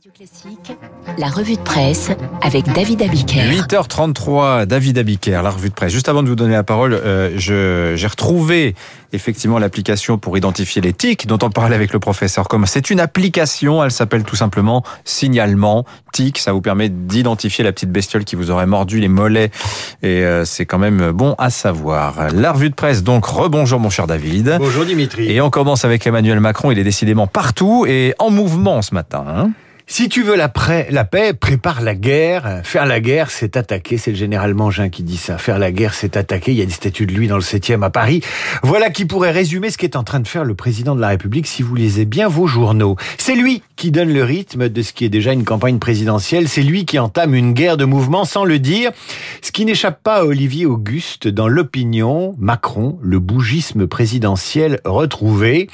Radio Classique, la revue de presse avec David Abiker. 8h33, David Abiker, la revue de presse. Juste avant de vous donner la parole, euh, je- j'ai retrouvé effectivement l'application pour identifier les tics dont on parlait avec le professeur. Comme c'est une application, elle s'appelle tout simplement signalement tic. Ça vous permet d'identifier la petite bestiole qui vous aurait mordu les mollets et euh, c'est quand même bon à savoir. La revue de presse, donc rebonjour mon cher David. Bonjour Dimitri. Et on commence avec Emmanuel Macron. Il est décidément partout et en mouvement ce matin. hein. Si tu veux la, paix, prépare la guerre. Faire la guerre, c'est attaquer. C'est le général Mangin qui dit ça. Faire la guerre, c'est attaquer. Il y a des statues de lui dans le 7e à Paris. Voilà qui pourrait résumer ce qu'est en train de faire le président de la République si vous lisez bien vos journaux. C'est lui qui donne le rythme de ce qui est déjà une campagne présidentielle. C'est lui qui entame une guerre de mouvement sans le dire. Ce qui n'échappe pas à Olivier Auguste dans l'opinion. Macron, le bougisme présidentiel retrouvé.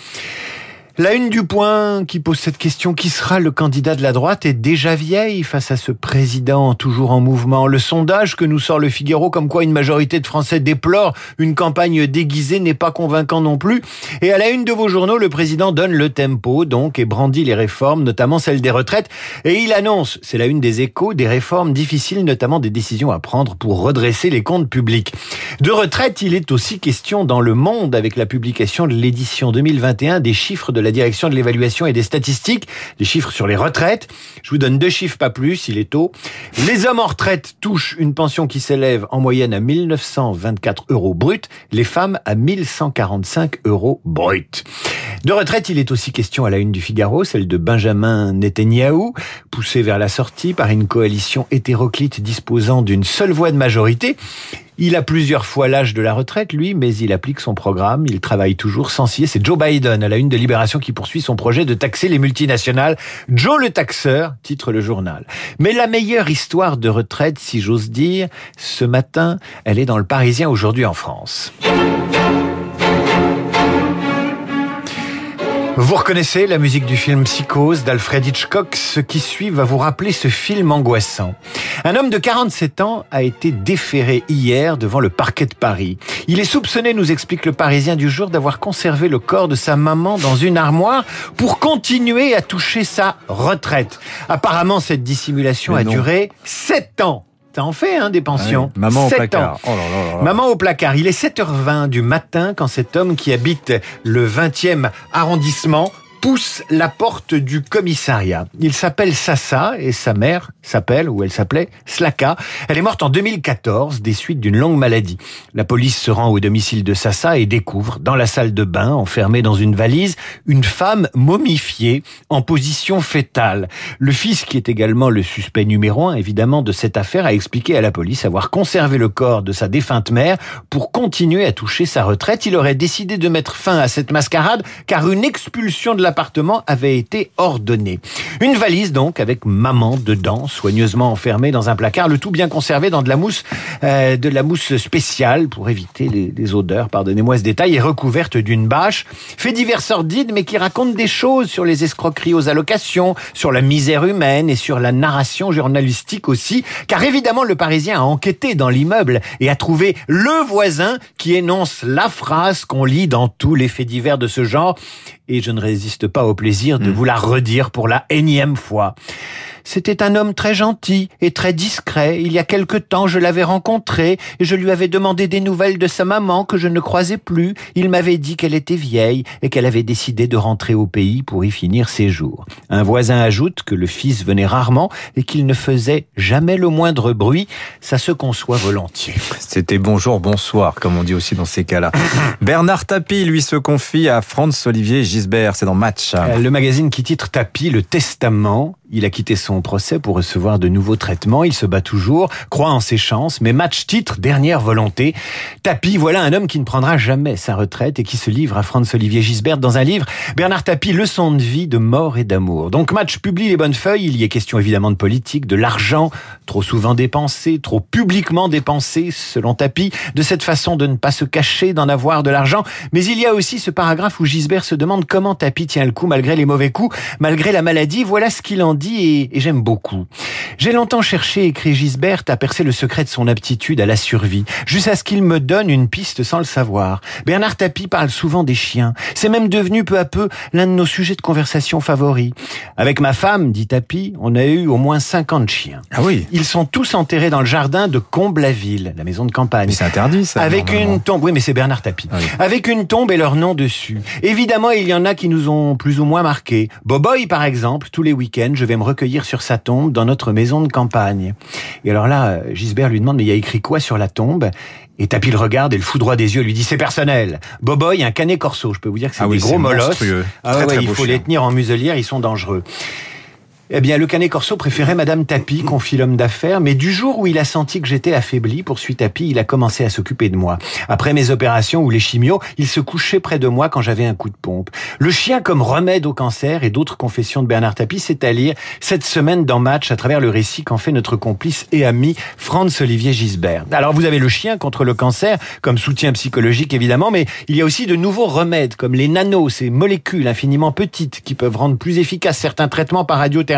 La une du point qui pose cette question, qui sera le candidat de la droite, est déjà vieille face à ce président toujours en mouvement. Le sondage que nous sort le Figaro, comme quoi une majorité de Français déplore une campagne déguisée, n'est pas convaincant non plus. Et à la une de vos journaux, le président donne le tempo, donc, et brandit les réformes, notamment celle des retraites. Et il annonce, c'est la une des échos, des réformes difficiles, notamment des décisions à prendre pour redresser les comptes publics. De retraite, il est aussi question dans le monde avec la publication de l'édition 2021 des chiffres de la direction de l'évaluation et des statistiques, des chiffres sur les retraites. Je vous donne deux chiffres, pas plus, il est tôt. Les hommes en retraite touchent une pension qui s'élève en moyenne à 1924 euros brut, les femmes à 1145 euros brut. De retraite, il est aussi question à la une du Figaro, celle de Benjamin Netanyahou, poussé vers la sortie par une coalition hétéroclite disposant d'une seule voix de majorité. Il a plusieurs fois l'âge de la retraite, lui, mais il applique son programme, il travaille toujours sans ciller. C'est Joe Biden à la une de Libération qui poursuit son projet de taxer les multinationales. Joe le taxeur, titre le journal. Mais la meilleure histoire de retraite, si j'ose dire, ce matin, elle est dans le Parisien aujourd'hui en France. Vous reconnaissez la musique du film Psychose d'Alfred Hitchcock. Ce qui suit va vous rappeler ce film angoissant. Un homme de 47 ans a été déféré hier devant le parquet de Paris. Il est soupçonné, nous explique le Parisien du jour, d'avoir conservé le corps de sa maman dans une armoire pour continuer à toucher sa retraite. Apparemment, cette dissimulation Mais a non. duré 7 ans. Ça en fait, hein, des pensions. Ouais, maman au placard. ans. Oh là là là là. Maman au placard. Il est 7h20 du matin quand cet homme qui habite le 20e arrondissement pousse la porte du commissariat. Il s'appelle Sassa et sa mère s'appelle, ou elle s'appelait, Slaka. Elle est morte en 2014 des suites d'une longue maladie. La police se rend au domicile de Sassa et découvre, dans la salle de bain, enfermée dans une valise, une femme momifiée en position fétale. Le fils, qui est également le suspect numéro un, évidemment, de cette affaire, a expliqué à la police avoir conservé le corps de sa défunte mère pour continuer à toucher sa retraite. Il aurait décidé de mettre fin à cette mascarade car une expulsion de l'appartement avait été ordonnée. Une valise donc avec maman dedans, soigneusement enfermée dans un placard, le tout bien conservé dans de la mousse, euh, de la mousse spéciale pour éviter les, les odeurs, pardonnez-moi ce détail, et recouverte d'une bâche. Fait divers sordide mais qui raconte des choses sur les escroqueries aux allocations, sur la misère humaine et sur la narration journalistique aussi, car évidemment le Parisien a enquêté dans l'immeuble et a trouvé le voisin qui énonce la phrase qu'on lit dans tous les faits divers de ce genre, et je ne résiste pas au plaisir de vous la redire pour la énième fois. C'était un homme très gentil et très discret. Il y a quelque temps, je l'avais rencontré et je lui avais demandé des nouvelles de sa maman que je ne croisais plus. Il m'avait dit qu'elle était vieille et qu'elle avait décidé de rentrer au pays pour y finir ses jours. Un voisin ajoute que le fils venait rarement et qu'il ne faisait jamais le moindre bruit. Ça se conçoit volontiers. C'était bonjour, bonsoir, comme on dit aussi dans ces cas-là. Bernard Tapie, lui, se confie à Franz-Olivier Gisbert. C'est dans Match. Euh, Le magazine qui titre Tapis, le testament. Il a quitté son procès pour recevoir de nouveaux traitements. Il se bat toujours, croit en ses chances, mais match titre, dernière volonté. Tapie, voilà un homme qui ne prendra jamais sa retraite et qui se livre à Franz-Olivier Gisbert dans un livre. Bernard Tapie, leçon de vie, de mort et d'amour. Donc match publie les bonnes feuilles. Il y est question évidemment de politique, de l'argent, trop souvent dépensé, trop publiquement dépensé, selon Tapie, de cette façon de ne pas se cacher, d'en avoir de l'argent. Mais il y a aussi ce paragraphe où Gisbert se demande comment Tapie tient le coup malgré les mauvais coups, malgré la maladie. Voilà ce qu'il en dit et, et j'aime beaucoup. J'ai longtemps cherché, écrit Gisbert, à percer le secret de son aptitude à la survie, jusqu'à ce qu'il me donne une piste sans le savoir. Bernard Tapie parle souvent des chiens. C'est même devenu peu à peu l'un de nos sujets de conversation favoris. Avec ma femme, dit Tapie, on a eu au moins 50 chiens. Ah oui. Ils sont tous enterrés dans le jardin de Comble-la-Ville, la maison de campagne. Mais c'est interdit, ça. Avec une tombe, oui, mais c'est Bernard Tapie. Ah oui. Avec une tombe et leur nom dessus. Évidemment, il y en a qui nous ont plus ou moins marqués. Boboy, par exemple, tous les week-ends, je vais me recueillir sur sa tombe dans notre maison de campagne. Et alors là, Gisbert lui demande, mais il y a écrit quoi sur la tombe? Et Tapie le regarde et le foudroie des yeux lui dit c'est personnel. Boboy, un canet corso. Je peux vous dire que c'est Ah des gros molosses. Ah Très, ouais, très il faut les tenir en muselière, ils sont dangereux. Eh bien, le canet corso préférait Madame Tapie, confie l'homme d'affaires, mais du jour où il a senti que j'étais affaibli, poursuit Tapie, il a commencé à s'occuper de moi. Après mes opérations ou les chimios, il se couchait près de moi quand j'avais un coup de pompe. Le chien comme remède au cancer et d'autres confessions de Bernard Tapie, c'est à lire cette semaine dans Match à travers le récit qu'en fait notre complice et ami Franz Olivier Gisbert. Alors vous avez le chien contre le cancer comme soutien psychologique évidemment, mais il y a aussi de nouveaux remèdes comme les nanos, ces molécules infiniment petites qui peuvent rendre plus efficaces certains traitements par radiothérapie.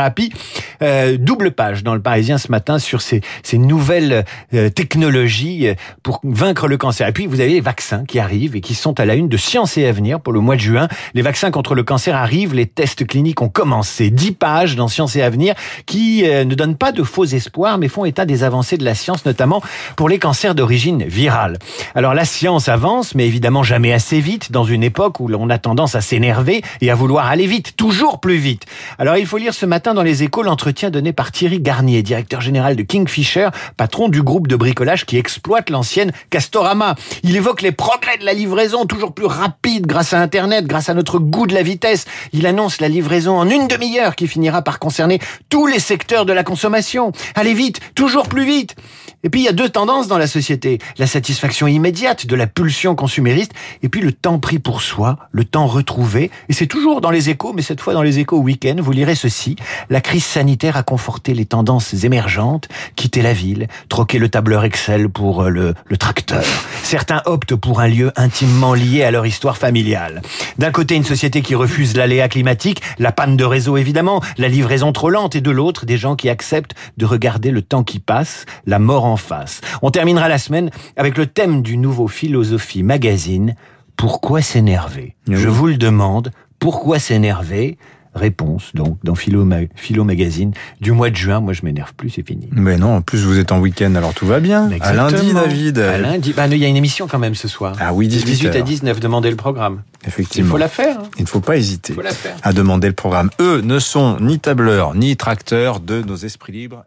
Euh, double page dans le Parisien ce matin sur ces, nouvelles euh, technologies euh, pour vaincre le cancer. Et puis vous avez les vaccins qui arrivent et qui sont à la une de Science et Avenir pour le mois de juin. Les vaccins contre le cancer arrivent, les tests cliniques ont commencé. 10 pages dans Science et Avenir qui ne donnent pas de faux espoirs mais font état des avancées de la science, notamment pour les cancers d'origine virale. Alors la science avance, mais évidemment jamais assez vite dans une époque où l'on a tendance à s'énerver et à vouloir aller vite, toujours plus vite. Alors il faut lire ce matin dans les échos l'entretien donné par Thierry Garnier, directeur général de Kingfisher, patron du groupe de bricolage qui exploite l'ancienne Castorama. Il évoque les progrès de la livraison, toujours plus rapide grâce à Internet, grâce à notre goût de la vitesse. Il annonce la livraison en une demi-heure qui finira par concerner tous les secteurs de la consommation. Allez vite, toujours plus vite. Et puis il y a deux tendances dans la société. La satisfaction immédiate de la pulsion consumériste et puis le temps pris pour soi, le temps retrouvé. Et c'est toujours dans les échos, mais cette fois dans les échos week-end, vous lirez ceci. La crise sanitaire a conforté les tendances émergentes. Quitter la ville, troquer le tableur Excel pour euh, le, tracteur. Certains optent pour un lieu intimement lié à leur histoire familiale. D'un côté, une société qui refuse l'aléa climatique, la panne de réseau évidemment, la livraison trop lente, et de l'autre, des gens qui acceptent de regarder le temps qui passe, la mort en face. On terminera la semaine avec le thème du nouveau Philosophie Magazine. Pourquoi s'énerver? Oui. Je vous le demande. Pourquoi s'énerver? Réponse donc dans Philo, Ma- Philo Magazine du mois de juin. Moi, je m'énerve plus, c'est fini. Mais non, en plus vous êtes en week-end, alors tout va bien. À lundi, Exactement. David. À lundi. Bah, il y a une émission quand même ce soir. Ah oui, De 18 18 à heures. 19, demandez le programme. Il Effectivement. faut la faire. hein. Il ne faut pas hésiter Il faut la faire. à demander le programme. Eux ne sont ni tableurs ni tracteurs de nos esprits libres.